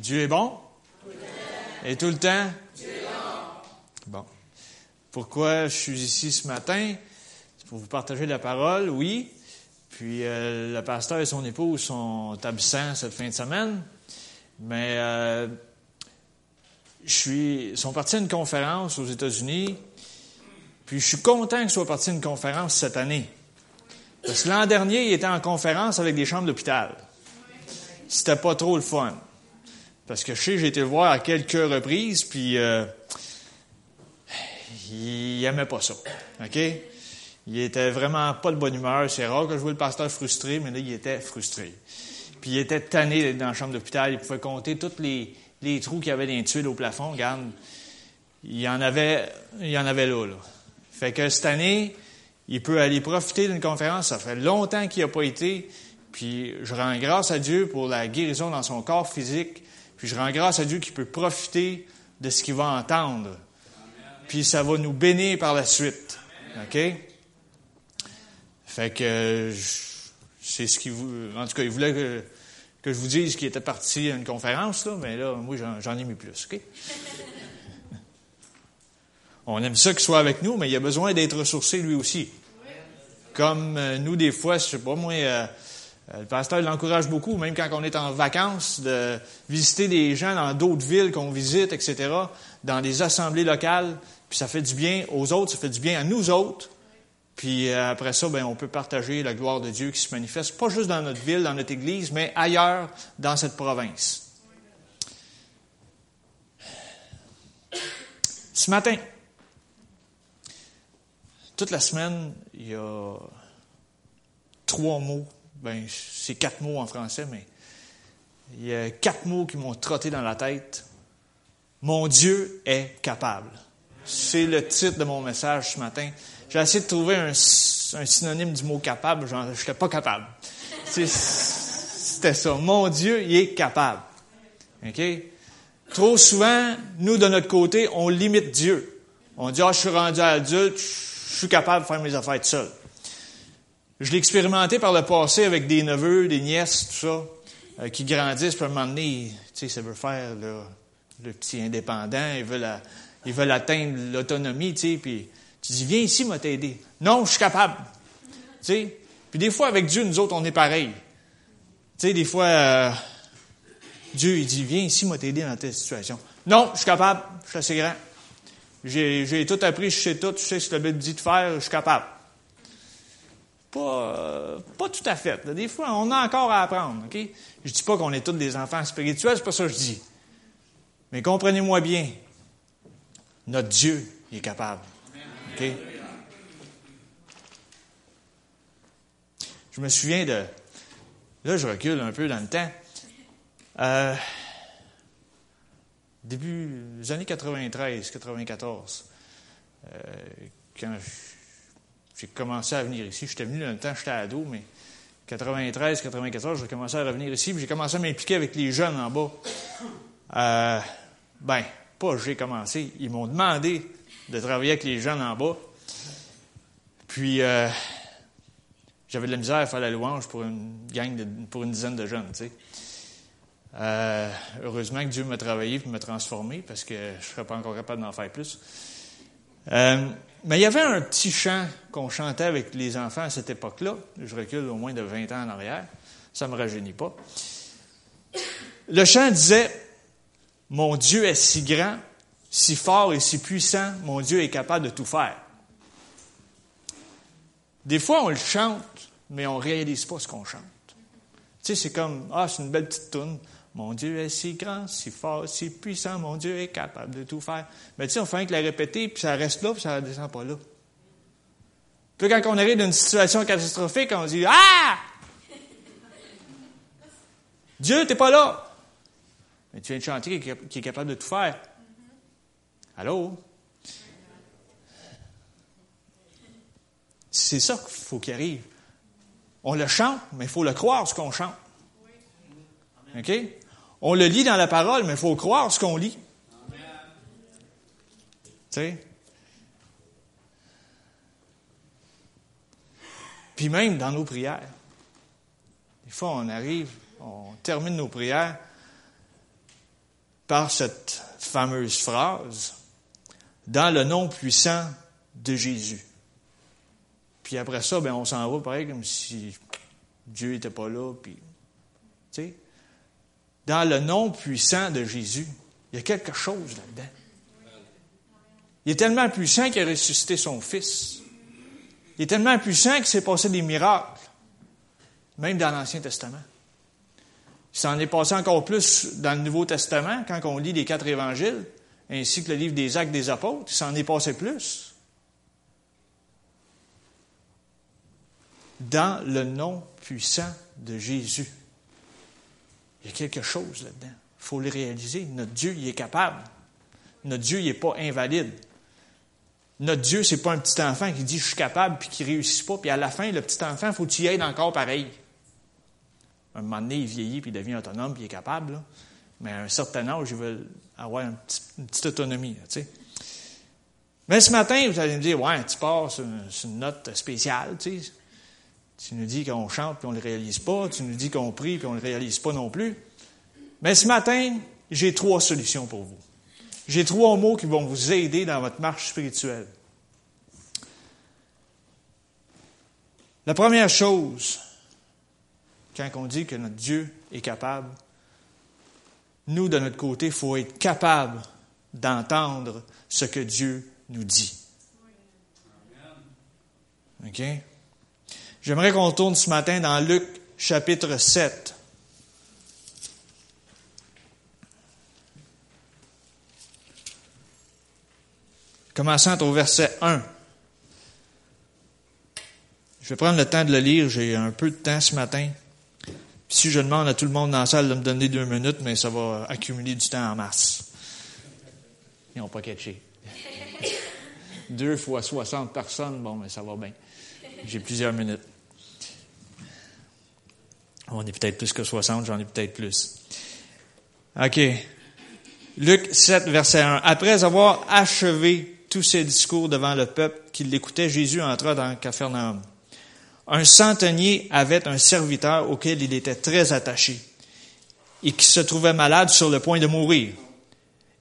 Dieu est bon? Et tout le temps? Bon. Pourquoi je suis ici ce matin? C'est pour vous partager la parole, oui. Puis euh, le pasteur et son épouse sont absents cette fin de semaine. Mais euh, je suis, sont partis à une conférence aux États-Unis. Puis je suis content qu'ils soient partis à une conférence cette année. Parce que l'an dernier, ils étaient en conférence avec des chambres d'hôpital. C'était pas trop le fun. Parce que je sais, j'ai été le voir à quelques reprises, puis euh, il n'aimait pas ça. OK? Il était vraiment pas de bonne humeur. C'est rare que je vois le pasteur frustré, mais là, il était frustré. Puis il était tanné d'être dans la chambre d'hôpital. Il pouvait compter tous les, trous qu'il y avait dans les tuiles au plafond. Regarde, il y en avait, il y en avait là, là. Fait que cette année, il peut aller profiter d'une conférence. Ça fait longtemps qu'il n'a pas été. Puis je rends grâce à Dieu pour la guérison dans son corps physique. Puis je rends grâce à Dieu qu'il peut profiter de ce qu'il va entendre. Puis ça va nous bénir par la suite. OK? Fait que c'est ce qu'il voulait. En tout cas, il voulait que, je vous dise qu'il était parti à une conférence, là, mais là, moi, j'en ai mis plus. On aime ça qu'il soit avec nous, mais il a besoin d'être ressourcé lui aussi. Comme euh, nous, des fois, je sais pas, moi, euh, le pasteur l'encourage beaucoup, même quand on est en vacances, de visiter des gens dans d'autres villes qu'on visite, etc., dans des assemblées locales, puis ça fait du bien aux autres, ça fait du bien à nous autres. Puis euh, après ça, ben, on peut partager la gloire de Dieu qui se manifeste, pas juste dans notre ville, dans notre église, mais ailleurs dans cette province. Ce matin, toute la semaine, il y a trois mots ben, c'est quatre mots en français, mais il y a quatre mots qui m'ont trotté dans la tête. Mon Dieu est capable. C'est le titre de mon message ce matin. J'ai essayé de trouver un, synonyme du mot capable. Je n'étais pas capable. C'était ça. Mon Dieu, il est capable. OK? Trop souvent, nous, de notre côté, on limite Dieu. On dit, ah, je suis rendu adulte, je suis capable de faire mes affaires tout seul. Je l'ai expérimenté par le passé avec des neveux, des nièces, tout ça, euh, qui grandissent, puis à un moment donné, tu sais, ça veut faire le petit indépendant, ils veulent, ils veulent atteindre l'autonomie, tu sais, puis tu dis, viens ici, moi t'aider. Non, je suis capable. Tu sais, puis des fois, avec Dieu, nous autres, on est pareil. Tu sais, des fois, euh, Dieu, il dit, viens ici, moi t'aider dans telle situation. Non, je suis capable, je suis assez grand. J'ai tout appris, je sais tout, je sais ce que la Bible dit de faire, je suis capable. Pas, pas tout à fait. Des fois, on a encore à apprendre. OK? Je dis pas qu'on est tous des enfants spirituels, c'est pas ça que je dis. Mais comprenez-moi bien, notre Dieu est capable. Je me souviens de. Là, je recule un peu dans le temps. Euh, début des années 93, 94, euh, quand je j'ai commencé à venir ici. J'étais venu dans le temps, j'étais ado, mais 93, 94, j'ai commencé à revenir ici, j'ai commencé à m'impliquer avec les jeunes en bas. Euh, ben, pas j'ai commencé, ils m'ont demandé de travailler avec les jeunes en bas. Puis, euh, j'avais de la misère à faire la louange pour une gang, de, pour une dizaine de jeunes. Euh, heureusement que Dieu m'a travaillé et m'a transformé parce que je ne serais pas encore capable d'en faire plus. Mais il y avait un petit chant qu'on chantait avec les enfants à cette époque-là. Je recule au moins de 20 ans en arrière. Ça ne me rajeunit pas. Le chant disait Mon Dieu est si grand, si fort et si puissant, mon Dieu est capable de tout faire. Des fois, on le chante, mais on ne réalise pas ce qu'on chante. Tu sais, c'est comme Ah, c'est une belle petite toune. Mon Dieu est si grand, si fort, si puissant, mon Dieu est capable de tout faire. Mais tu sais, on fait que la répéter, puis ça reste là, puis ça ne descend pas là. Puis quand on arrive dans une situation catastrophique, on dit Ah! Dieu, t'es pas là! Mais tu viens de chanter qui est capable de tout faire. Allô? C'est ça qu'il faut qu'il arrive. On le chante, mais il faut le croire ce qu'on chante. OK? On le lit dans la parole, mais il faut croire ce qu'on lit. Tu sais? Puis même dans nos prières. Des fois, on arrive, on termine nos prières, par cette fameuse phrase, dans le nom puissant de Jésus. Puis après ça, ben, on s'en va pareil comme si Dieu n'était pas là. Puis, dans le nom puissant de Jésus, il y a quelque chose là-dedans. Il est tellement puissant qu'il a ressuscité son Fils. Il est tellement puissant qu'il s'est passé des miracles, même dans l'Ancien Testament. Il s'en est passé encore plus dans le Nouveau Testament, quand on lit les quatre évangiles, ainsi que le livre des Actes des Apôtres, il s'en est passé plus. Dans le nom puissant de Jésus. Il y a quelque chose là-dedans. Il faut le réaliser. Notre Dieu, il est capable. Notre Dieu, il n'est pas invalide. Notre Dieu, c'est pas un petit enfant qui dit je suis capable puis qui réussit pas, puis à la fin, le petit enfant, il faut qu'il aide encore pareil. Un moment donné, il vieillit puis il devient autonome puis il est capable, mais à un certain âge, il veut avoir une petite, autonomie. mais ce matin, vous allez me dire ouais, tu pars sur, une note spéciale. Tu nous dis qu'on chante puis on ne le réalise pas, tu nous dis qu'on prie puis on ne le réalise pas non plus. Mais ce matin, j'ai trois solutions pour vous. J'ai trois mots qui vont vous aider dans votre marche spirituelle. La première chose, quand on dit que notre Dieu est capable, nous, de notre côté, il faut être capable d'entendre ce que Dieu nous dit. OK? J'aimerais qu'on tourne ce matin dans Luc chapitre 7. commençant au verset 1. Je vais prendre le temps de le lire, j'ai un peu de temps ce matin. si je demande à tout le monde dans la salle de me donner deux minutes, mais ça va accumuler du temps en masse. Ils n'ont pas catché. deux fois 60 personnes, bon, mais ça va bien. J'ai plusieurs minutes. On est peut-être plus que 60, j'en ai peut-être plus. OK. Luc 7, verset 1. Après avoir achevé tous ses discours devant le peuple qui l'écoutait, Jésus entra dans Capharnaüm. Un centenier avait un serviteur auquel il était très attaché et qui se trouvait malade sur le point de mourir.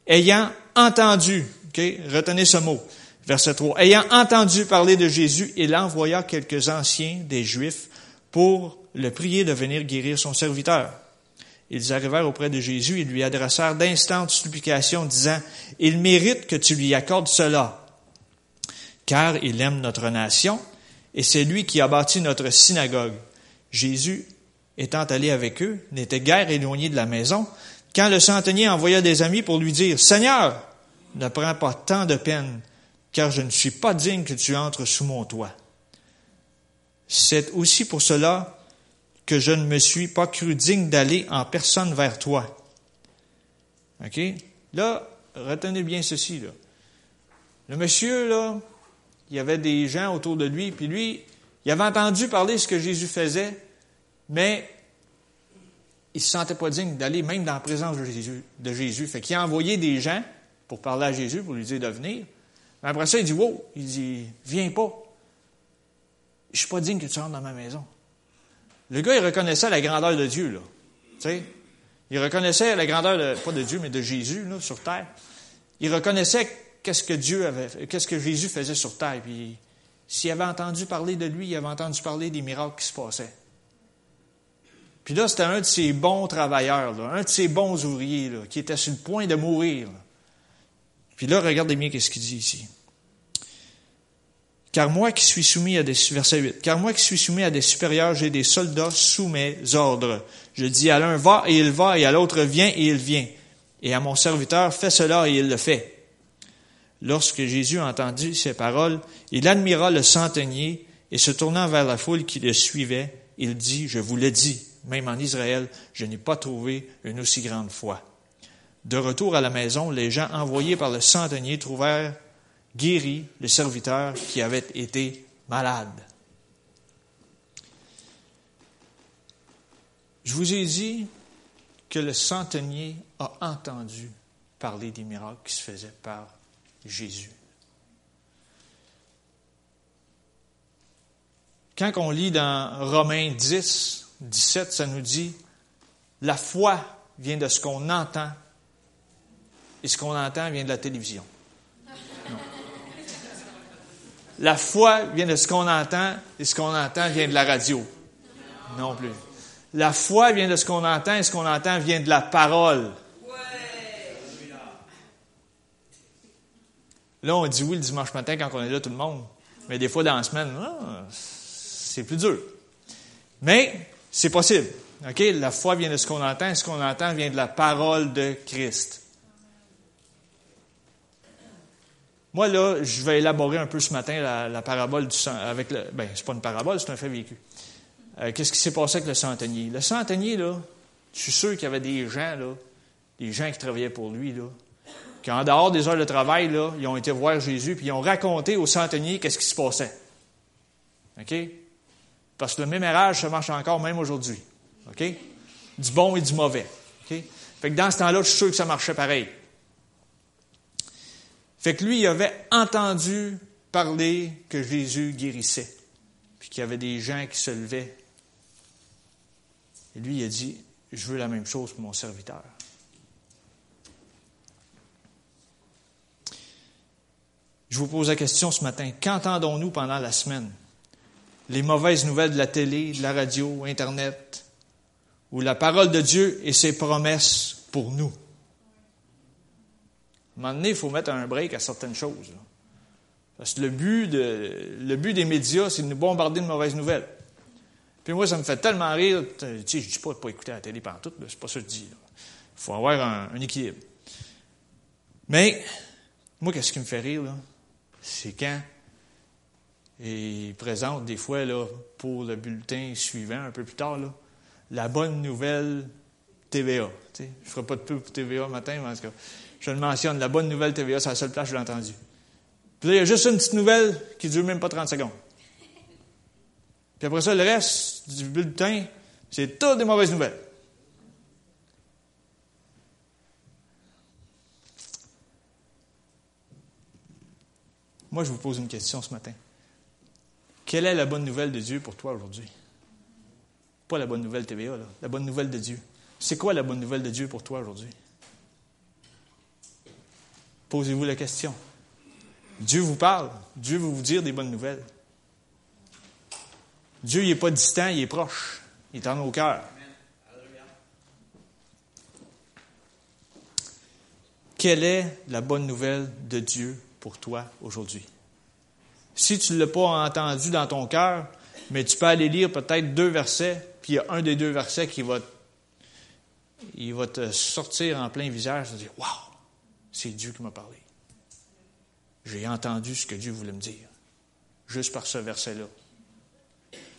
Ayant entendu, retenez ce mot, verset 3, ayant entendu parler de Jésus, il envoya quelques anciens des Juifs pour le prier de venir guérir son serviteur. Ils arrivèrent auprès de Jésus et lui adressèrent d'instantes supplications, disant, Il mérite que tu lui accordes cela, car il aime notre nation, et c'est lui qui a bâti notre synagogue. Jésus, étant allé avec eux, n'était guère éloigné de la maison, quand le centenier envoya des amis pour lui dire, Seigneur, ne prends pas tant de peine, car je ne suis pas digne que tu entres sous mon toit. C'est aussi pour cela que je ne me suis pas cru digne d'aller en personne vers toi. OK? Là, retenez bien ceci, là. Le monsieur, là, il y avait des gens autour de lui, puis lui, il avait entendu parler ce que Jésus faisait, mais il se sentait pas digne d'aller même dans la présence de Jésus. De Jésus. Fait qu'il a envoyé des gens pour parler à Jésus, pour lui dire de venir. Mais après ça, il dit, wow, il dit, viens pas. Je suis pas digne que tu rentres dans ma maison. Le gars, il reconnaissait la grandeur de Dieu, là. Tu? Il reconnaissait la grandeur, de, pas de Dieu, mais de Jésus, là, sur terre. Il reconnaissait qu'est-ce que Dieu avait, qu'est-ce que Jésus faisait sur terre. Puis, s'il avait entendu parler de lui, il avait entendu parler des miracles qui se passaient. Puis là, c'était un de ces bons travailleurs, là, un de ces bons ouvriers, là, qui était sur le point de mourir. Puis là, regardez bien qu'est-ce qu'il dit ici. Car moi qui suis soumis à des, verset 8, car moi qui suis soumis à des supérieurs, j'ai des soldats sous mes ordres. Je dis à l'un va et il va, et à l'autre viens et il vient. Et à mon serviteur fais cela et il le fait. Lorsque Jésus entendu ces paroles, il admira le centenier et se tournant vers la foule qui le suivait, il dit, je vous le dis, même en Israël, je n'ai pas trouvé une aussi grande foi. De retour à la maison, les gens envoyés par le centenier trouvèrent guérit le serviteur qui avait été malade. Je vous ai dit que le centenier a entendu parler des miracles qui se faisaient par Jésus. Quand on lit dans Romains 10, 17, ça nous dit, la foi vient de ce qu'on entend et ce qu'on entend vient de la télévision. Non. La foi vient de ce qu'on entend et ce qu'on entend vient de la radio. Non plus. La foi vient de ce qu'on entend et ce qu'on entend vient de la parole. Là, on dit oui le dimanche matin quand on est là, tout le monde. Mais des fois, dans la semaine, ah, c'est plus dur. Mais c'est possible. La foi vient de ce qu'on entend, et ce qu'on entend vient de la parole de Christ. Moi, là, je vais élaborer un peu ce matin la, parabole du sang. Avec le, ben, c'est pas une parabole, c'est un fait vécu. Euh, qu'est-ce qui s'est passé avec le centenier? Le centenier, là, je suis sûr qu'il y avait des gens, là, des gens qui travaillaient pour lui, là, qui, en dehors des heures de travail, là, ils ont été voir Jésus, puis ils ont raconté au centenier qu'est-ce qui se passait. OK? Parce que le mémérage, ça marche encore même aujourd'hui. OK? Du bon et du mauvais. OK? Fait que dans ce temps-là, je suis sûr que ça marchait pareil. Fait que lui, il avait entendu parler que Jésus guérissait, puis qu'il y avait des gens qui se levaient. Et lui, il a dit, je veux la même chose pour mon serviteur. Je vous pose la question ce matin, qu'entendons-nous pendant la semaine? Les mauvaises nouvelles de la télé, de la radio, Internet, ou la parole de Dieu et ses promesses pour nous? Un moment donné, il faut mettre un break à certaines choses. Parce que le but, de, le but des médias, c'est de nous bombarder de mauvaises nouvelles. Puis moi, ça me fait tellement rire. Tu sais, je ne dis pas de ne pas écouter la télé pendant tout, c'est pas ça que je dis. Il faut avoir un, équilibre. Mais, moi, qu'est-ce qui me fait rire, c'est quand il présente des fois là, pour le bulletin suivant, un peu plus tard, la bonne nouvelle TVA. je ne ferai pas de pub pour TVA matin, mais en tout cas, je le mentionne, la bonne nouvelle TVA, c'est la seule place que je l'ai entendu. Puis là, il y a juste une petite nouvelle qui ne dure même pas 30 secondes. Puis après ça, le reste du bulletin, c'est toutes des mauvaises nouvelles. Moi, je vous pose une question ce matin. Quelle est la bonne nouvelle de Dieu pour toi aujourd'hui? Pas la bonne nouvelle TVA, là. la bonne nouvelle de Dieu. C'est quoi la bonne nouvelle de Dieu pour toi aujourd'hui? Posez-vous la question. Dieu vous parle. Dieu veut vous dire des bonnes nouvelles. Dieu, n'est pas distant, il est proche. Il est en nos cœurs. Quelle est la bonne nouvelle de Dieu pour toi aujourd'hui? Si tu ne l'as pas entendu dans ton cœur, mais tu peux aller lire peut-être deux versets, puis il y a un des deux versets qui va, il va te sortir en plein visage et te dire Waouh, c'est Dieu qui m'a parlé. J'ai entendu ce que Dieu voulait me dire, juste par ce verset-là.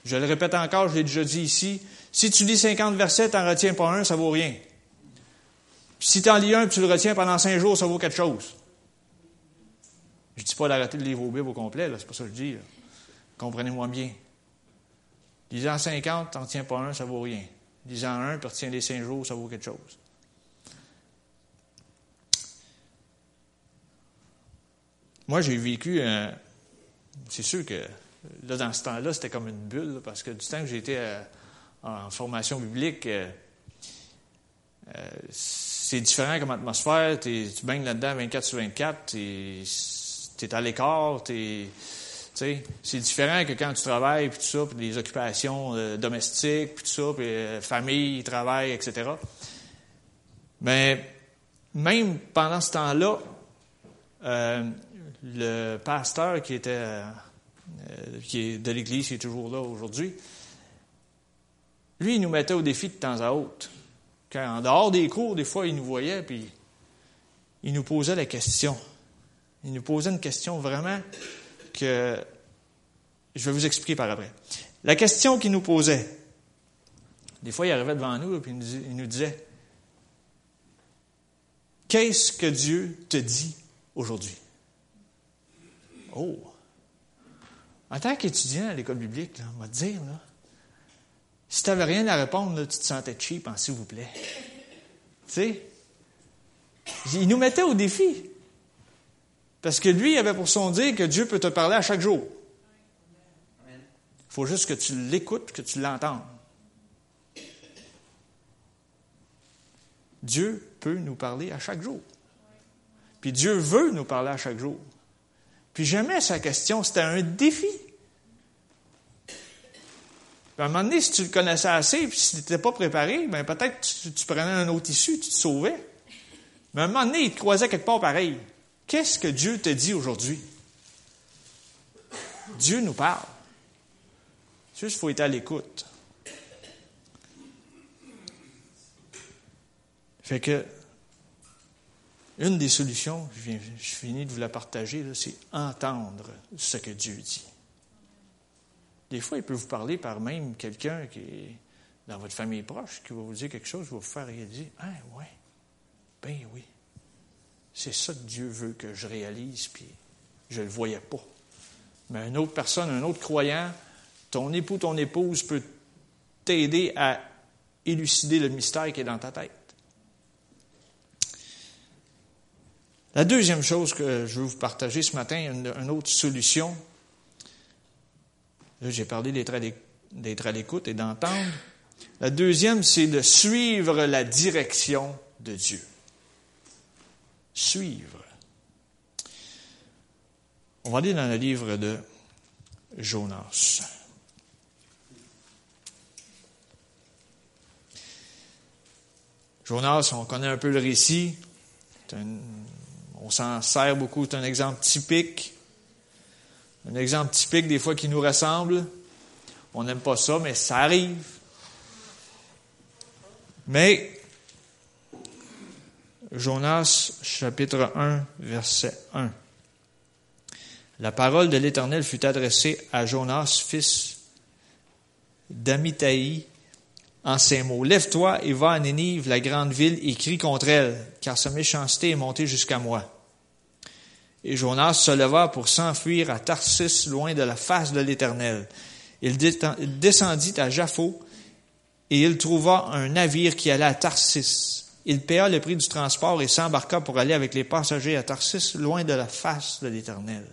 Je le répète encore, je l'ai déjà dit ici. Si tu lis 50 versets, tu n'en retiens pas un, ça vaut rien. Puis si tu en lis un et tu le retiens pendant cinq jours, ça vaut quelque chose. Je ne dis pas d'arrêter de lire vos Bibles au complet, c'est pas ça que je dis. Comprenez-moi bien. Lisant 50, t'en tiens pas un, ça vaut rien. Lisant un, puis retiens les cinq jours, ça vaut quelque chose. Moi, j'ai vécu, c'est sûr que là, dans ce temps-là, c'était comme une bulle, parce que du temps que j'étais euh, en formation biblique, euh, euh, c'est différent comme atmosphère, tu baignes là-dedans 24 sur 24, tu es à l'écart, c'est différent que quand tu travailles, puis tout ça, puis des occupations euh, domestiques, puis tout ça, puis euh, famille, travail, etc. Mais même pendant ce temps-là, euh, le pasteur qui était qui est de l'Église, qui est toujours là aujourd'hui, lui, il nous mettait au défi de temps à autre. Quand, en dehors des cours, des fois, il nous voyait, puis il nous posait la question. Il nous posait une question vraiment que je vais vous expliquer par après. La question qu'il nous posait, des fois il arrivait devant nous et il nous disait, Qu'est-ce que Dieu te dit aujourd'hui? Oh! En tant qu'étudiant à l'école biblique, on va te dire, là, si tu n'avais rien à répondre, tu te sentais cheap, hein, s'il vous plaît. Tu sais? Il nous mettait au défi. Parce que lui, il avait pour son dire que Dieu peut te parler à chaque jour. Il faut juste que tu l'écoutes, que tu l'entendes. Dieu peut nous parler à chaque jour. Puis Dieu veut nous parler à chaque jour. Jamais sa question, c'était un défi. à un moment donné, si tu le connaissais assez, puis si tu n'étais pas préparé, ben peut-être tu, tu, prenais un autre issue, tu te sauvais. Mais à un moment donné, il te croisait quelque part pareil. Qu'est-ce que Dieu te dit aujourd'hui? Dieu nous parle. Juste, il faut être à l'écoute. Fait que, une des solutions, je, viens, finis de vous la partager, c'est entendre ce que Dieu dit. Des fois, il peut vous parler par même quelqu'un qui est dans votre famille proche, qui va vous dire quelque chose, qui va vous faire réaliser Ah, ouais, ben oui. C'est ça que Dieu veut que je réalise, puis je ne le voyais pas. Mais une autre personne, un autre croyant, ton époux, ton épouse peut t'aider à élucider le mystère qui est dans ta tête. La deuxième chose que je veux vous partager ce matin, une, autre solution, là j'ai parlé d'être à l'écoute et d'entendre. La deuxième, c'est de suivre la direction de Dieu. Suivre. On va aller dans le livre de Jonas. Jonas, on connaît un peu le récit. On s'en sert beaucoup. C'est un exemple typique. Un exemple typique des fois qui nous ressemble. On n'aime pas ça, mais ça arrive. Mais Jonas chapitre 1, verset 1. La parole de l'Éternel fut adressée à Jonas, fils d'Amitai, en ces mots. Lève-toi et va à Nénive, la grande ville, et crie contre elle, car sa méchanceté est montée jusqu'à moi. Et Jonas se leva pour s'enfuir à Tarsis, loin de la face de l'Éternel. Il descendit à Jaffo, et il trouva un navire qui allait à Tarsis. Il paya le prix du transport et s'embarqua pour aller avec les passagers à Tarsis, loin de la face de l'Éternel.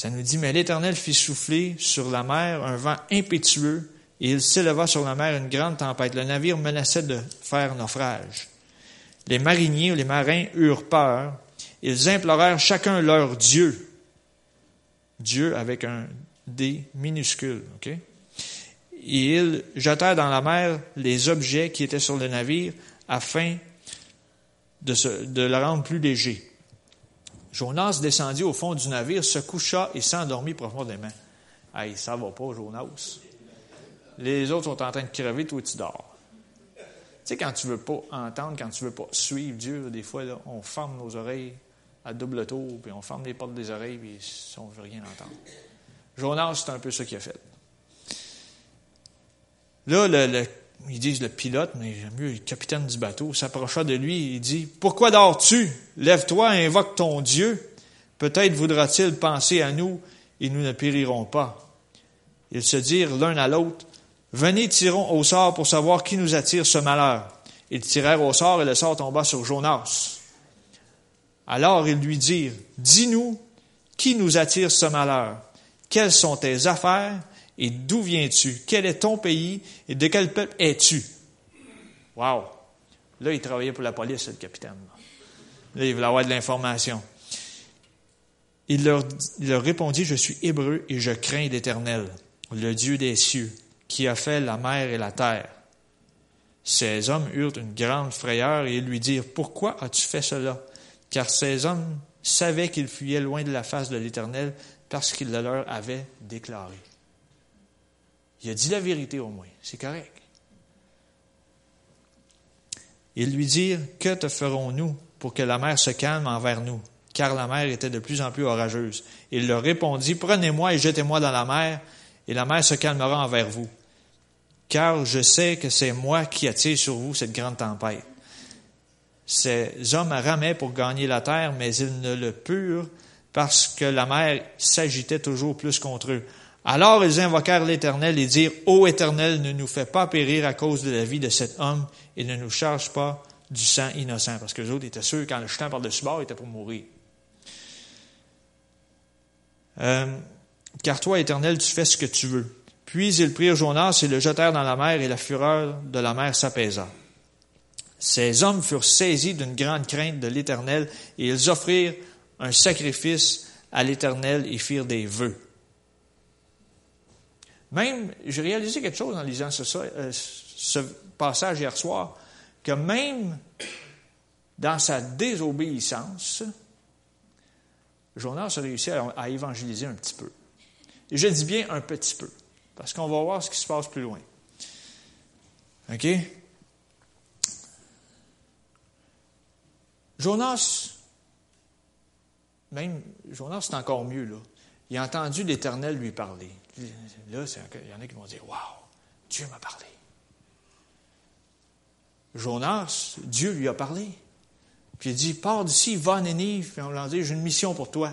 Ça nous dit, mais l'Éternel fit souffler sur la mer un vent impétueux, et il s'éleva sur la mer une grande tempête. Le navire menaçait de faire naufrage. Les mariniers ou les marins eurent peur. Ils implorèrent chacun leur Dieu. Dieu avec un D minuscule, OK? Et ils jetèrent dans la mer les objets qui étaient sur le navire afin de, de le rendre plus léger. Jonas descendit au fond du navire, se coucha et s'endormit profondément. Hey, ça va pas, Jonas. Les autres sont en train de crever, toi tu dors. Tu sais, quand tu veux pas entendre, quand tu veux pas suivre Dieu, des fois, on ferme nos oreilles à double tour, puis on ferme les portes des oreilles, puis on ne veut rien entendre. Jonas, c'est un peu ça qu'il a fait. Là, le ils disent le pilote, mais j'aime mieux le capitaine du bateau, s'approcha de lui et dit, Pourquoi dors-tu? Lève-toi et invoque ton Dieu. Peut-être voudra-t-il penser à nous et nous ne périrons pas. Ils se dirent l'un à l'autre, Venez, tirons au sort pour savoir qui nous attire ce malheur. Ils tirèrent au sort et le sort tomba sur Jonas. Alors ils lui dirent, Dis-nous, qui nous attire ce malheur? Quelles sont tes affaires? Et d'où viens-tu? Quel est ton pays? Et de quel peuple es-tu? Wow! Là, il travaillait pour la police, le capitaine. Là, il voulait avoir de l'information. Il leur, il leur répondit, je suis hébreu et je crains l'Éternel, le Dieu des cieux, qui a fait la mer et la terre. Ces hommes eurent une grande frayeur et ils lui dirent, pourquoi as-tu fait cela? Car ces hommes savaient qu'ils fuyaient loin de la face de l'Éternel parce qu'il le leur avait déclaré. Il a dit la vérité au moins. C'est correct. Ils lui dirent, Que te ferons-nous pour que la mer se calme envers nous? Car la mer était de plus en plus orageuse. Il leur répondit, Prenez-moi et jetez-moi dans la mer, et la mer se calmera envers vous. Car je sais que c'est moi qui attire sur vous cette grande tempête. Ces hommes ramaient pour gagner la terre, mais ils ne le purent parce que la mer s'agitait toujours plus contre eux. Alors ils invoquèrent l'Éternel et dirent, Ô Éternel, ne nous fais pas périr à cause de la vie de cet homme et ne nous charge pas du sang innocent. Parce que les autres étaient sûrs, quand le jetant par-dessus bord, était pour mourir. Euh, car toi, Éternel, tu fais ce que tu veux. Puis ils prirent Jonas et le jetèrent dans la mer, et la fureur de la mer s'apaisa. Ces hommes furent saisis d'une grande crainte de l'Éternel et ils offrirent un sacrifice à l'Éternel et firent des vœux. Même, j'ai réalisé quelque chose en lisant ce, euh, ce passage hier soir, que même dans sa désobéissance, Jonas a réussi à, évangéliser un petit peu. Et je dis bien un petit peu, parce qu'on va voir ce qui se passe plus loin. OK? Jonas, même Jonas, c'est encore mieux, là. Il a entendu l'Éternel lui parler. Là, il y en a qui vont dire Waouh, Dieu m'a parlé. Jonas, Dieu lui a parlé. Puis il dit Pars d'ici, va à Nénive, puis on l'a dit J'ai une mission pour toi.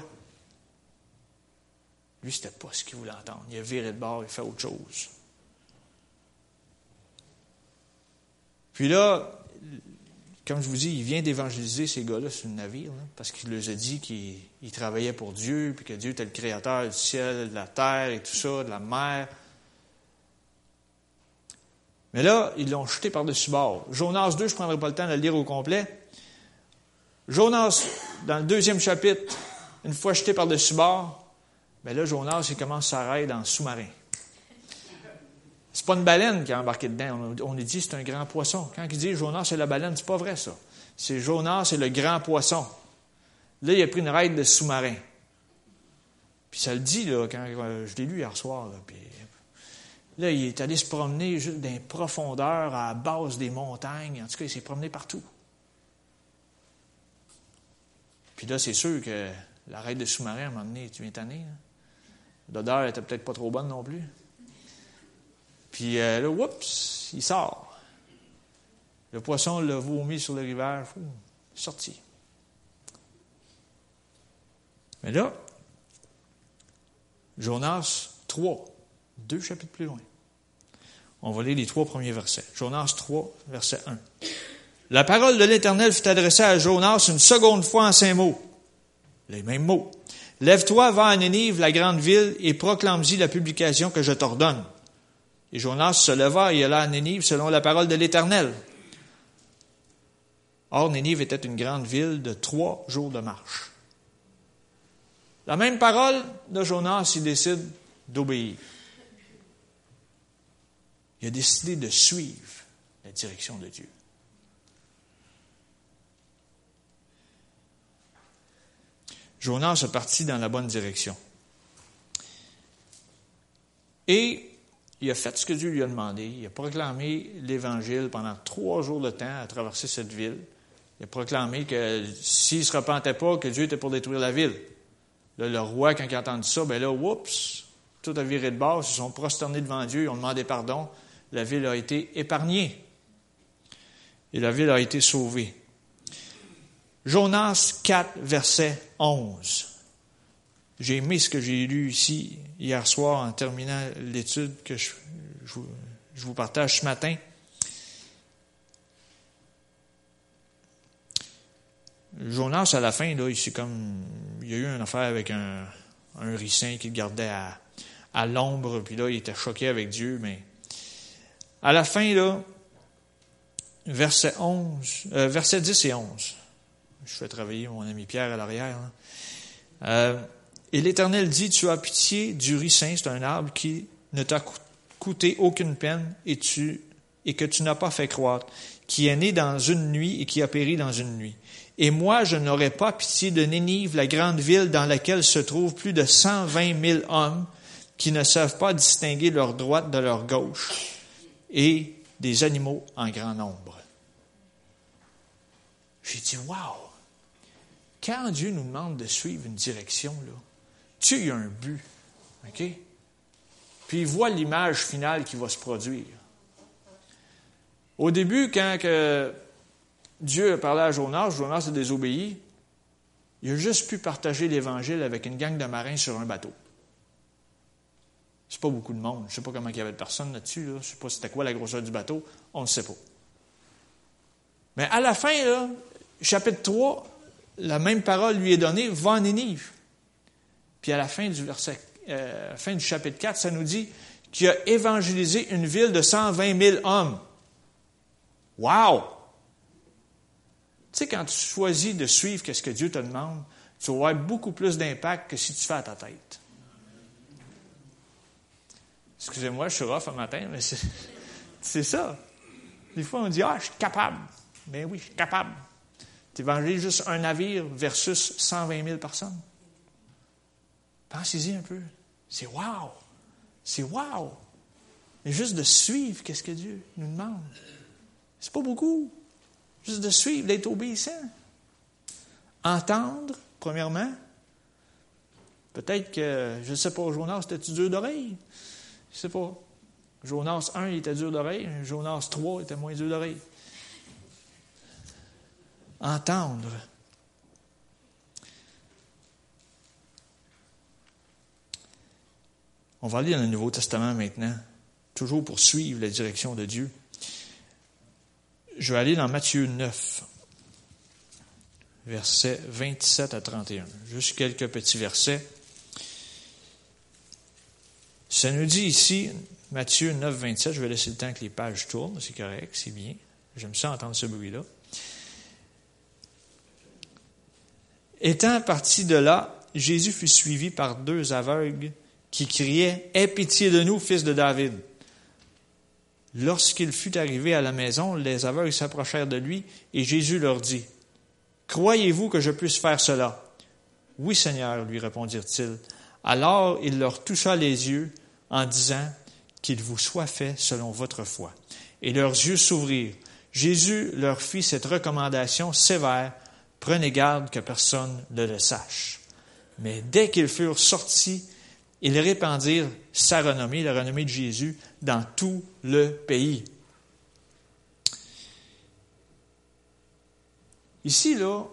Lui, ce n'était pas ce qu'il voulait entendre. Il a viré de bord, il fait autre chose. Puis là, comme je vous dis, il vient d'évangéliser ces gars-là sur le navire, parce qu'il leur a dit qu'il travaillait pour Dieu, puis que Dieu était le créateur du ciel, de la terre et tout ça, de la mer. Mais là, ils l'ont jeté par-dessus bord. Jonas 2, je ne prendrai pas le temps de le lire au complet. Jonas, dans le deuxième chapitre, une fois jeté par-dessus bord, mais ben là, Jonas, il commence sa raid dans le sous-marin. C'est pas une baleine qui a embarqué dedans. On, a dit c'est un grand poisson. Quand il dit Jonas, c'est la baleine, c'est pas vrai, ça. C'est Jonas, c'est le grand poisson. Là, il a pris une raide de sous-marin. Puis ça le dit, là, quand je l'ai lu hier soir. Là, puis, là, il est allé se promener juste dans les profondeurs, à la base des montagnes. En tout cas, il s'est promené partout. Puis là, c'est sûr que la raide de sous-marin, à un moment donné, tu viens tanner. L'odeur n'était peut-être pas trop bonne non plus. Puis euh, là, oups, il sort. Le poisson l'a vomi sur le rivage. sorti. Mais là, Jonas 3, deux chapitres plus loin. On va lire les trois premiers versets. Jonas 3, verset 1. La parole de l'Éternel fut adressée à Jonas une seconde fois en cinq mots. Les mêmes mots. Lève-toi, va à Nénive, la grande ville, et proclame-y la publication que je t'ordonne. Et Jonas se leva et alla à Nénive selon la parole de l'Éternel. Or, Nénive était une grande ville de trois jours de marche. La même parole de Jonas, il décide d'obéir. Il a décidé de suivre la direction de Dieu. Jonas est parti dans la bonne direction. Et il a fait ce que Dieu lui a demandé. Il a proclamé l'Évangile pendant trois jours de temps à traverser cette ville. Il a proclamé que s'il ne se repentait pas, que Dieu était pour détruire la ville. le roi, quand il a entendu ça, ben là, oups, tout a viré de bord, ils se sont prosternés devant Dieu, ils ont demandé pardon. La ville a été épargnée. Et la ville a été sauvée. Jonas 4, verset 11. J'ai aimé ce que j'ai lu ici hier soir en terminant l'étude que je, vous partage ce matin. Jonas, à la fin, là, il, comme, il y a eu une affaire avec un, un ricin qu'il gardait à, à l'ombre, puis là, il était choqué avec Dieu, mais à la fin, là, verset 11, euh, verset 10 et 11, je fais travailler mon ami Pierre à l'arrière, euh, et l'Éternel dit, tu as pitié du ricin, c'est un arbre qui ne t'a coûté aucune peine et, que tu n'as pas fait croître, qui est né dans une nuit et qui a péri dans une nuit. Et moi, je n'aurais pas pitié de Nénive, la grande ville dans laquelle se trouvent plus de 120 000 hommes qui ne savent pas distinguer leur droite de leur gauche et des animaux en grand nombre. J'ai dit, wow! Quand Dieu nous demande de suivre une direction, là, tu y as un but. OK? Puis il voit l'image finale qui va se produire. Au début, quand Dieu a parlé à Jonas, Jonas a désobéi, il a juste pu partager l'Évangile avec une gang de marins sur un bateau. C'est pas beaucoup de monde. Je ne sais pas comment il y avait de personnes là-dessus. Je ne sais pas c'était quoi la grosseur du bateau. On ne sait pas. Mais à la fin, chapitre 3, la même parole lui est donnée, va en Nénive. Puis à la fin du, verset, euh, du chapitre 4, ça nous dit qu'il a évangélisé une ville de 120 000 hommes. Wow! sais, quand tu choisis de suivre ce que Dieu te demande, tu vas avoir beaucoup plus d'impact que si tu fais à ta tête. Excusez-moi, je suis rough un matin, mais c'est ça. Des fois, on dit Ah, je suis capable. Ben oui, je suis capable. Tu évangélises juste un navire versus 120 000 personnes. Pensez-y un peu. C'est wow! C'est wow! Mais juste de suivre, qu'est-ce que Dieu nous demande? C'est pas beaucoup. Juste de suivre, d'être obéissant. Entendre, premièrement. Peut-être que, je ne sais pas, Jonas, c'était-tu dur d'oreille? Je ne sais pas. Jonas 1, il était dur d'oreille. Jonas 3, il était moins dur d'oreille. Entendre. On va lire le Nouveau Testament maintenant, toujours pour suivre la direction de Dieu. Je vais aller dans Matthieu 9, versets 27 à 31. Juste quelques petits versets. Ça nous dit ici, Matthieu 9, 27, je vais laisser le temps que les pages tournent, c'est correct, c'est bien. J'aime ça entendre ce bruit-là. Étant parti de là, Jésus fut suivi par deux aveugles qui criaient Aie pitié de nous, fils de David. Lorsqu'il fut arrivé à la maison, les aveugles s'approchèrent de lui et Jésus leur dit, Croyez-vous que je puisse faire cela? Oui, Seigneur, lui répondirent-ils. Alors il leur toucha les yeux en disant, Qu'il vous soit fait selon votre foi. Et leurs yeux s'ouvrirent. Jésus leur fit cette recommandation sévère, Prenez garde que personne ne le sache. Mais dès qu'ils furent sortis, ils répandirent sa renommée, la renommée de Jésus, dans tout le pays. Ici, là,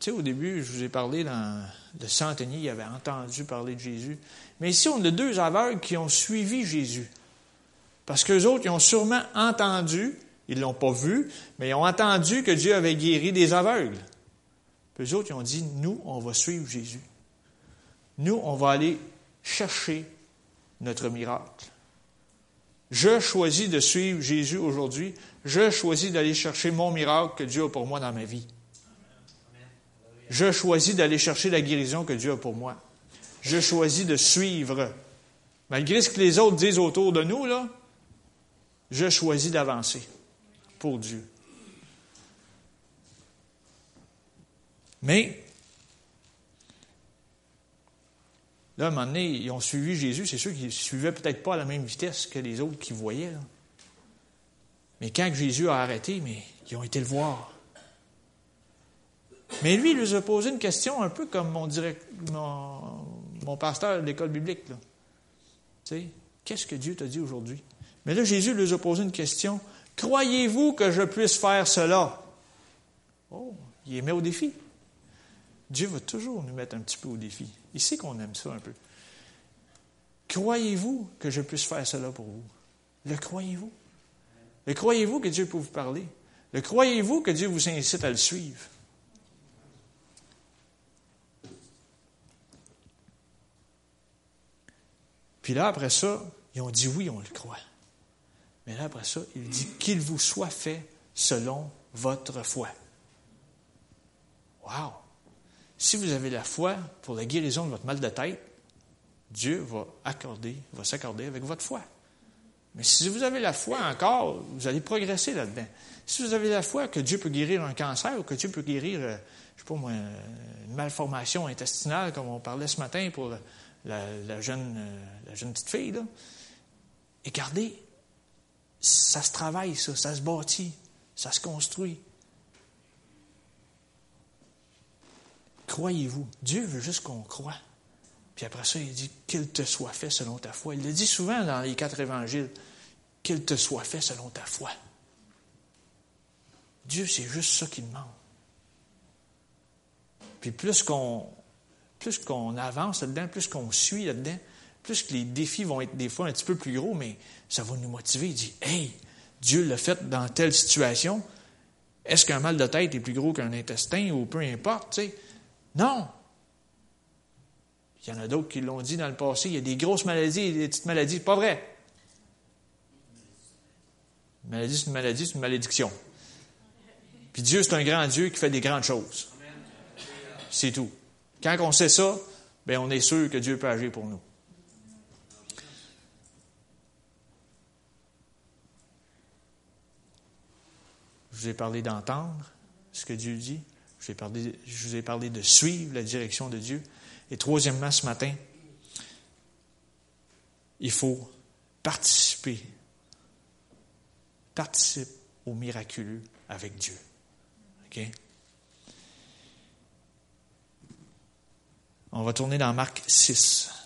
tu sais, au début, je vous ai parlé dans le centenier, il avait entendu parler de Jésus. Mais ici, on a deux aveugles qui ont suivi Jésus. Parce qu'eux autres, ils ont sûrement entendu, ils ne l'ont pas vu, mais ils ont entendu que Dieu avait guéri des aveugles. Puis eux autres, ils ont dit, nous, on va suivre Jésus. Nous, on va aller chercher notre miracle. Je choisis de suivre Jésus aujourd'hui. Je choisis d'aller chercher mon miracle que Dieu a pour moi dans ma vie. Je choisis d'aller chercher la guérison que Dieu a pour moi. Je choisis de suivre. Malgré ce que les autres disent autour de nous, là, je choisis d'avancer pour Dieu. Mais À un moment donné, ils ont suivi Jésus. C'est sûr qu'ils ne suivaient peut-être pas à la même vitesse que les autres qui voyaient. Mais quand Jésus a arrêté, mais ils ont été le voir. Mais lui, il leur a posé une question un peu comme mon, direct, mon, pasteur de l'école biblique. Tu sais, qu'est-ce que Dieu t'a dit aujourd'hui? Mais là, Jésus leur a posé une question. Croyez-vous que je puisse faire cela? Oh, il est mis au défi. Dieu va toujours nous mettre un petit peu au défi. Il sait qu'on aime ça un peu. Croyez-vous que je puisse faire cela pour vous? Le croyez-vous? Le croyez-vous que Dieu peut vous parler? Le croyez-vous que Dieu vous incite à le suivre? Puis là, après ça, ils ont dit oui, on le croit. Mais là, après ça, il dit qu'il vous soit fait selon votre foi. Wow! Si vous avez la foi pour la guérison de votre mal de tête, Dieu va accorder, va s'accorder avec votre foi. Mais si vous avez la foi encore, vous allez progresser là-dedans. Si vous avez la foi que Dieu peut guérir un cancer ou que Dieu peut guérir, euh, je sais pas moi, une malformation intestinale, comme on parlait ce matin pour la, jeune, euh, jeune petite fille, là, et gardez, ça se travaille, ça se bâtit, ça se construit. Croyez-vous? Dieu veut juste qu'on croit. Puis après ça, il dit qu'il te soit fait selon ta foi. Il le dit souvent dans les quatre évangiles qu'il te soit fait selon ta foi. Dieu, c'est juste ça qu'il demande. Puis plus qu'on plus qu'on avance là-dedans, plus qu'on suit là-dedans, plus que les défis vont être des fois un petit peu plus gros, mais ça va nous motiver. Il dit Hey, Dieu l'a fait dans telle situation. Est-ce qu'un mal de tête est plus gros qu'un intestin ou peu importe, tu sais? Non. Il y en a d'autres qui l'ont dit dans le passé. Il y a des grosses maladies et des petites maladies. Pas vrai. Une maladie, c'est une maladie, c'est une malédiction. Puis Dieu, c'est un grand Dieu qui fait des grandes choses. C'est tout. Quand on sait ça, ben on est sûr que Dieu peut agir pour nous. Je vous ai parlé d'entendre ce que Dieu dit. Je vous, ai parlé, de suivre la direction de Dieu. Et troisièmement, ce matin, il faut participer. Participe au miraculeux avec Dieu. OK? On va tourner dans Marc 6.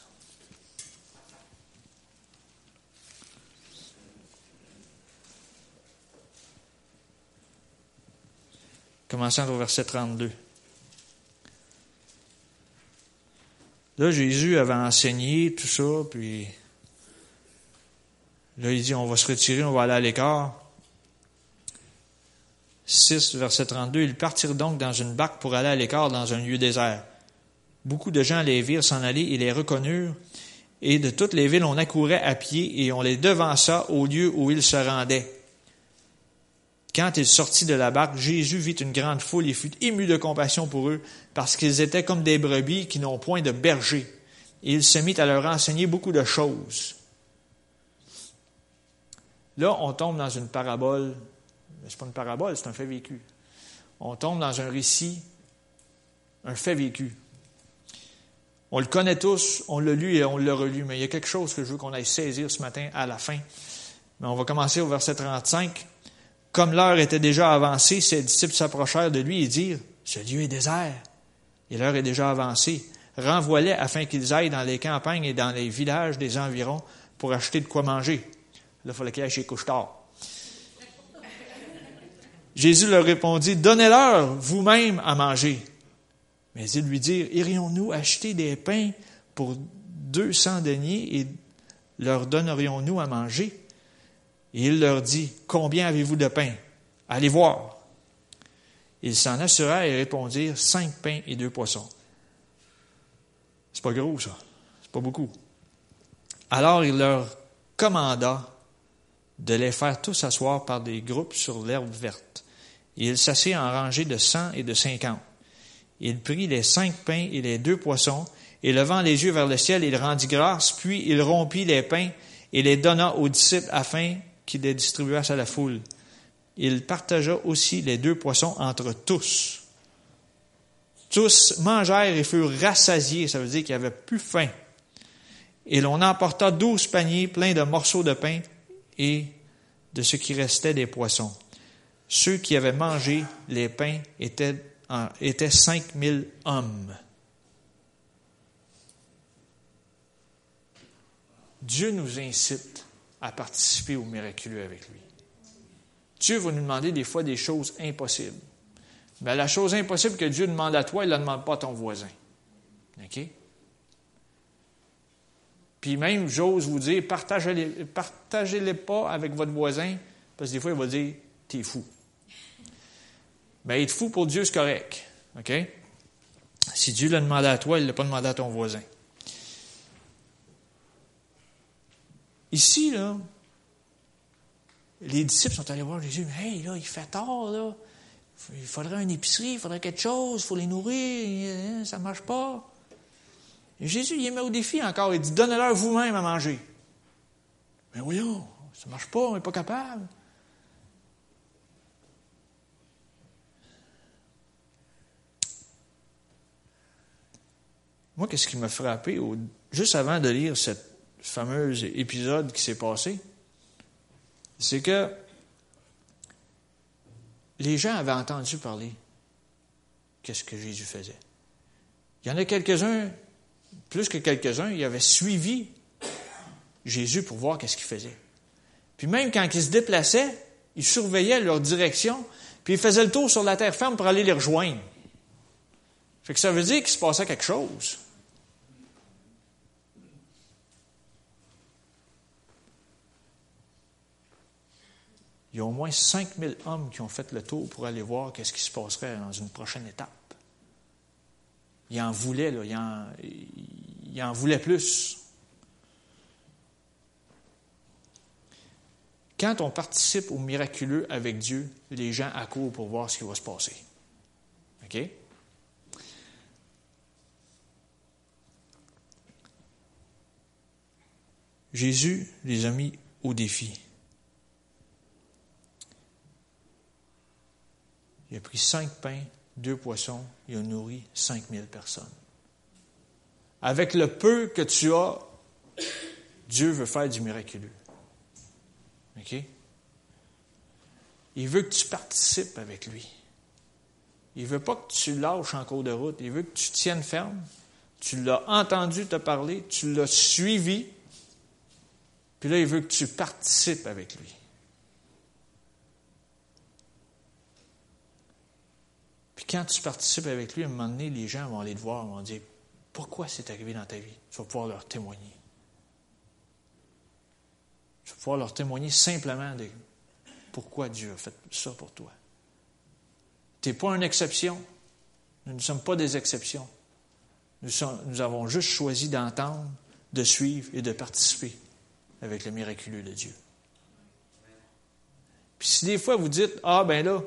Commençons au verset 32. Là, Jésus avait enseigné tout ça, puis là, il dit, on va se retirer, on va aller à l'écart. 6, verset 32, ils partirent donc dans une barque pour aller à l'écart dans un lieu désert. Beaucoup de gens les virent s'en aller et les reconnurent, et de toutes les villes on accourait à pied et on les devança au lieu où ils se rendaient. Quand il sortit de la barque, Jésus vit une grande foule et fut ému de compassion pour eux, parce qu'ils étaient comme des brebis qui n'ont point de berger. Et il se mit à leur enseigner beaucoup de choses. Là, on tombe dans une parabole. C'est pas une parabole, c'est un fait vécu. On tombe dans un récit, un fait vécu. On le connaît tous, on l'a lu et on l'a relu, mais il y a quelque chose que je veux qu'on aille saisir ce matin à la fin. Mais on va commencer au verset 35. Comme l'heure était déjà avancée, ses disciples s'approchèrent de lui et dirent, Ce lieu est désert, et l'heure est déjà avancée. Renvoie-les afin qu'ils aillent dans les campagnes et dans les villages des environs pour acheter de quoi manger. Là, il fallait qu'ils aillent chez Couchetard. Jésus leur répondit, Donnez-leur vous-même à manger. Mais ils lui dirent, Irions-nous acheter des pains pour deux cents deniers et leur donnerions-nous à manger? Et il leur dit, Combien avez-vous de pain? Allez voir. Ils s'en assurèrent et répondirent, Cinq pains et deux poissons. C'est pas gros, ça. C'est pas beaucoup. Alors il leur commanda de les faire tous asseoir par des groupes sur l'herbe verte. Et il s'assit en rangée de cent et de cinquante. Il prit les cinq pains et les deux poissons, et levant les yeux vers le ciel, il rendit grâce, puis il rompit les pains et les donna aux disciples afin qu'il les distribua à la foule. Il partagea aussi les deux poissons entre tous. Tous mangèrent et furent rassasiés, ça veut dire qu'il n'y avait plus faim. Et l'on emporta douze paniers pleins de morceaux de pain et de ce qui restait des poissons. Ceux qui avaient mangé les pains étaient, étaient cinq mille hommes. Dieu nous incite à participer au miraculeux avec lui. Dieu va nous demander des fois des choses impossibles. Mais la chose impossible que Dieu demande à toi, il ne la demande pas à ton voisin. OK? Puis même, j'ose vous dire, partagez-les, partagez-les pas avec votre voisin, parce que des fois, il va dire, t'es fou. Mais être fou pour Dieu, c'est correct. OK? Si Dieu l'a demandé à toi, il ne l'a pas demandé à ton voisin. Ici, là, les disciples sont allés voir Jésus. Hey, là, il fait tard, là. Il faudrait une épicerie, il faudrait quelque chose, il faut les nourrir, hein, ça ne marche pas. Et Jésus, il met au défi encore. Il dit Donnez-leur vous-même à manger. Mais voyons, ça ne marche pas, on n'est pas capable. Moi, qu'est-ce qui m'a frappé, juste avant de lire cette fameux épisode qui s'est passé, c'est que les gens avaient entendu parler qu'est-ce que Jésus faisait. Il y en a quelques-uns, plus que quelques-uns, ils avaient suivi Jésus pour voir qu'est-ce qu'il faisait. Puis même quand ils se déplaçaient, ils surveillaient leur direction, puis ils faisaient le tour sur la terre ferme pour aller les rejoindre. Fait que ça veut dire qu'il se passait quelque chose. Il y a au moins 5000 hommes qui ont fait le tour pour aller voir qu'est-ce qui se passerait dans une prochaine étape. Ils en voulaient, là, ils, en, voulaient plus. Quand quand on participe au miraculeux avec Dieu, les gens accourent pour voir ce qui va se passer. OK? Jésus les a mis au défi. Il a pris cinq pains, deux poissons, il a nourri cinq mille personnes. Avec le peu que tu as, Dieu veut faire du miraculeux. OK? Il veut que tu participes avec lui. Il ne veut pas que tu lâches en cours de route. Il veut que tu tiennes ferme. Tu l'as entendu te parler, tu l'as suivi. Puis là, il veut que tu participes avec lui. Puis quand tu participes avec lui, à un moment donné, les gens vont aller te voir, vont dire Pourquoi c'est arrivé dans ta vie? Tu vas pouvoir leur témoigner. Tu vas pouvoir leur témoigner simplement de pourquoi Dieu a fait ça pour toi. Tu n'es pas une exception. Nous ne sommes pas des exceptions. Nous, nous avons juste choisi d'entendre, de suivre et de participer avec le miraculeux de Dieu. Puis si des fois vous dites, ah ben là,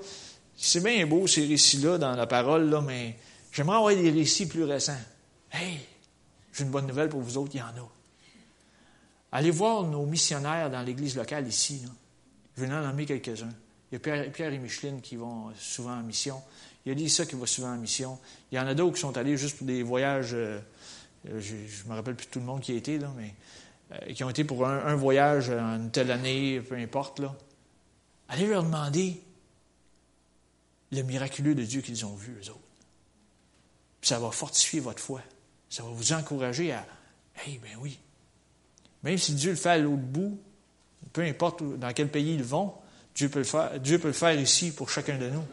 c'est bien beau ces récits-là dans la parole, là, mais j'aimerais avoir des récits plus récents. Hey, j'ai une bonne nouvelle pour vous autres, il y en a. Allez voir nos missionnaires dans l'église locale ici. Je vais en nommer quelques-uns. Il y a Pierre, et Micheline qui vont souvent en mission. Il y a Lisa qui va souvent en mission. Il y en a d'autres qui sont allés juste pour des voyages. Euh, euh, je ne me rappelle plus tout le monde qui a été, là, mais euh, qui ont été pour un, voyage en une telle année, peu importe. Allez leur demander le miraculeux de Dieu qu'ils ont vu, eux autres. Puis ça va fortifier votre foi. Ça va vous encourager à Hey, ben oui, même si Dieu le fait à l'autre bout, peu importe dans quel pays ils vont, Dieu peut le faire, ici pour chacun de nous.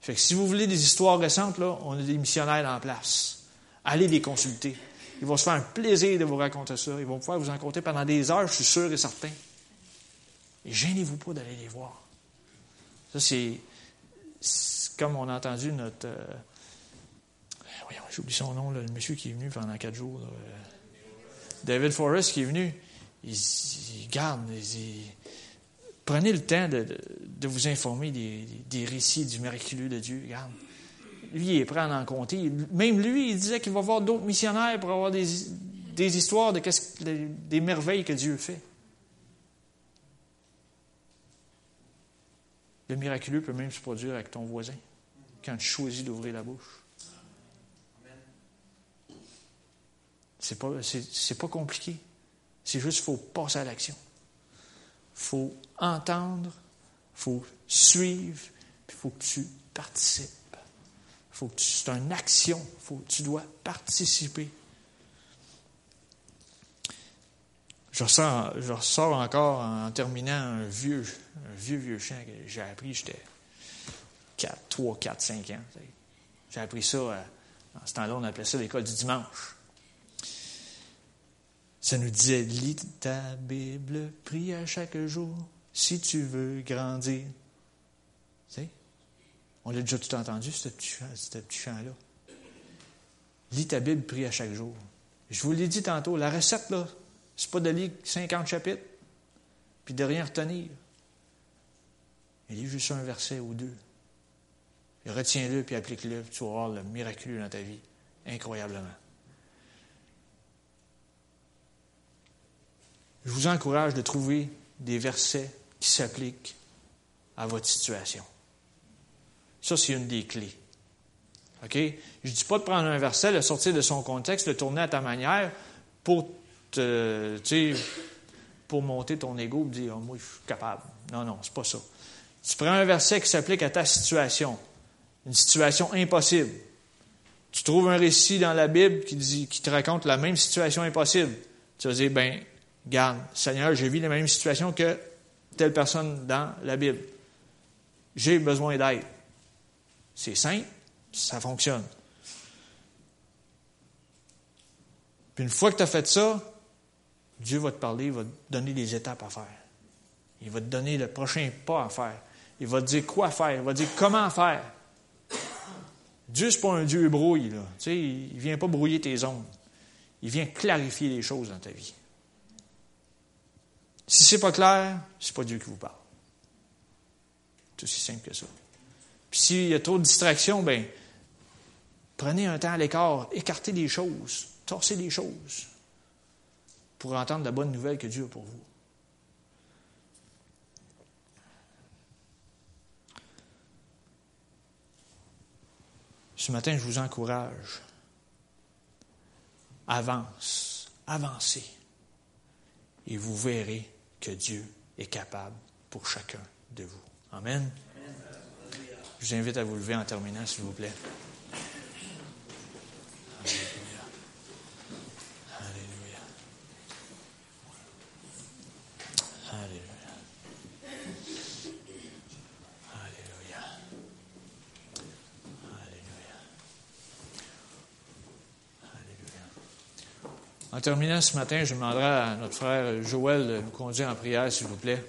Fait que si vous voulez des histoires récentes, on a des missionnaires en place. Allez les consulter. Ils vont se faire un plaisir de vous raconter ça. Ils vont pouvoir vous en compter pendant des heures, je suis sûr et certain. Et gênez-vous pas d'aller les voir. Ça, c'est, comme on a entendu notre. Euh, voyons, j'oublie son nom, le monsieur qui est venu pendant quatre jours. Euh, David Forrest qui est venu, il, garde, prenez le temps de, vous informer des, récits du miraculeux de Dieu. Regarde. Lui, il est prêt à en compter. Même lui, il disait qu'il va voir d'autres missionnaires pour avoir des, histoires de des merveilles que Dieu fait. Le miraculeux peut même se produire avec ton voisin quand tu choisis d'ouvrir la bouche. C'est pas, pas compliqué. C'est juste qu'il faut passer à l'action. Il faut entendre, il faut suivre, puis il faut que tu participes. C'est une action. Faut, tu dois participer. Je ressors, encore en terminant un vieux, un vieux, vieux chant que j'ai appris, j'étais 4, 3, 4, 5 ans. J'ai appris ça, euh, en ce temps-là, on appelait ça l'école du dimanche. Ça nous disait, lis ta Bible, prie à chaque jour, si tu veux grandir. Tu sais? On l'a déjà tout entendu, ce petit chant-là. Lis ta Bible, prie à chaque jour. Je vous l'ai dit tantôt, la recette, là, c'est pas de lire 50 chapitres, puis de rien retenir. Mais lis juste un verset ou deux. retiens-le, puis applique-le, puis tu vas voir le miraculeux dans ta vie, incroyablement. je vous encourage de trouver des versets qui s'appliquent à votre situation. Ça, c'est une des clés. OK? Je ne dis pas de prendre un verset, le sortir de son contexte, le tourner à ta manière pour te, pour monter ton ego et dire, oh, moi, je suis capable. Non, non, c'est pas ça. Tu prends un verset qui s'applique à ta situation, une situation impossible. Tu trouves un récit dans la Bible qui, dit, qui te raconte la même situation impossible. Tu vas dire, ben, Garde, Seigneur, j'ai vu la même situation que telle personne dans la Bible. J'ai besoin d'aide. C'est simple, ça fonctionne. Puis une fois que tu as fait ça, Dieu va te parler, il va te donner des étapes à faire. Il va te donner le prochain pas à faire. Il va te dire quoi faire. Il va te dire comment faire. Dieu, ce pas un Dieu brouille. Là. Il ne vient pas brouiller tes ondes. Il vient clarifier les choses dans ta vie. Si c'est pas clair, c'est pas Dieu qui vous parle. C'est aussi simple que ça. Puis s'il y a trop de distractions, ben prenez un temps à l'écart, écartez les choses, torsez les choses pour entendre la bonne nouvelle que Dieu a pour vous. Ce matin, je vous encourage. Avance, avancez. Et vous verrez que Dieu est capable pour chacun de vous. Amen. Je vous invite à vous lever en terminant, s'il vous plaît. En terminant ce matin, je demanderai à notre frère Joël de nous conduire en prière, s'il vous plaît.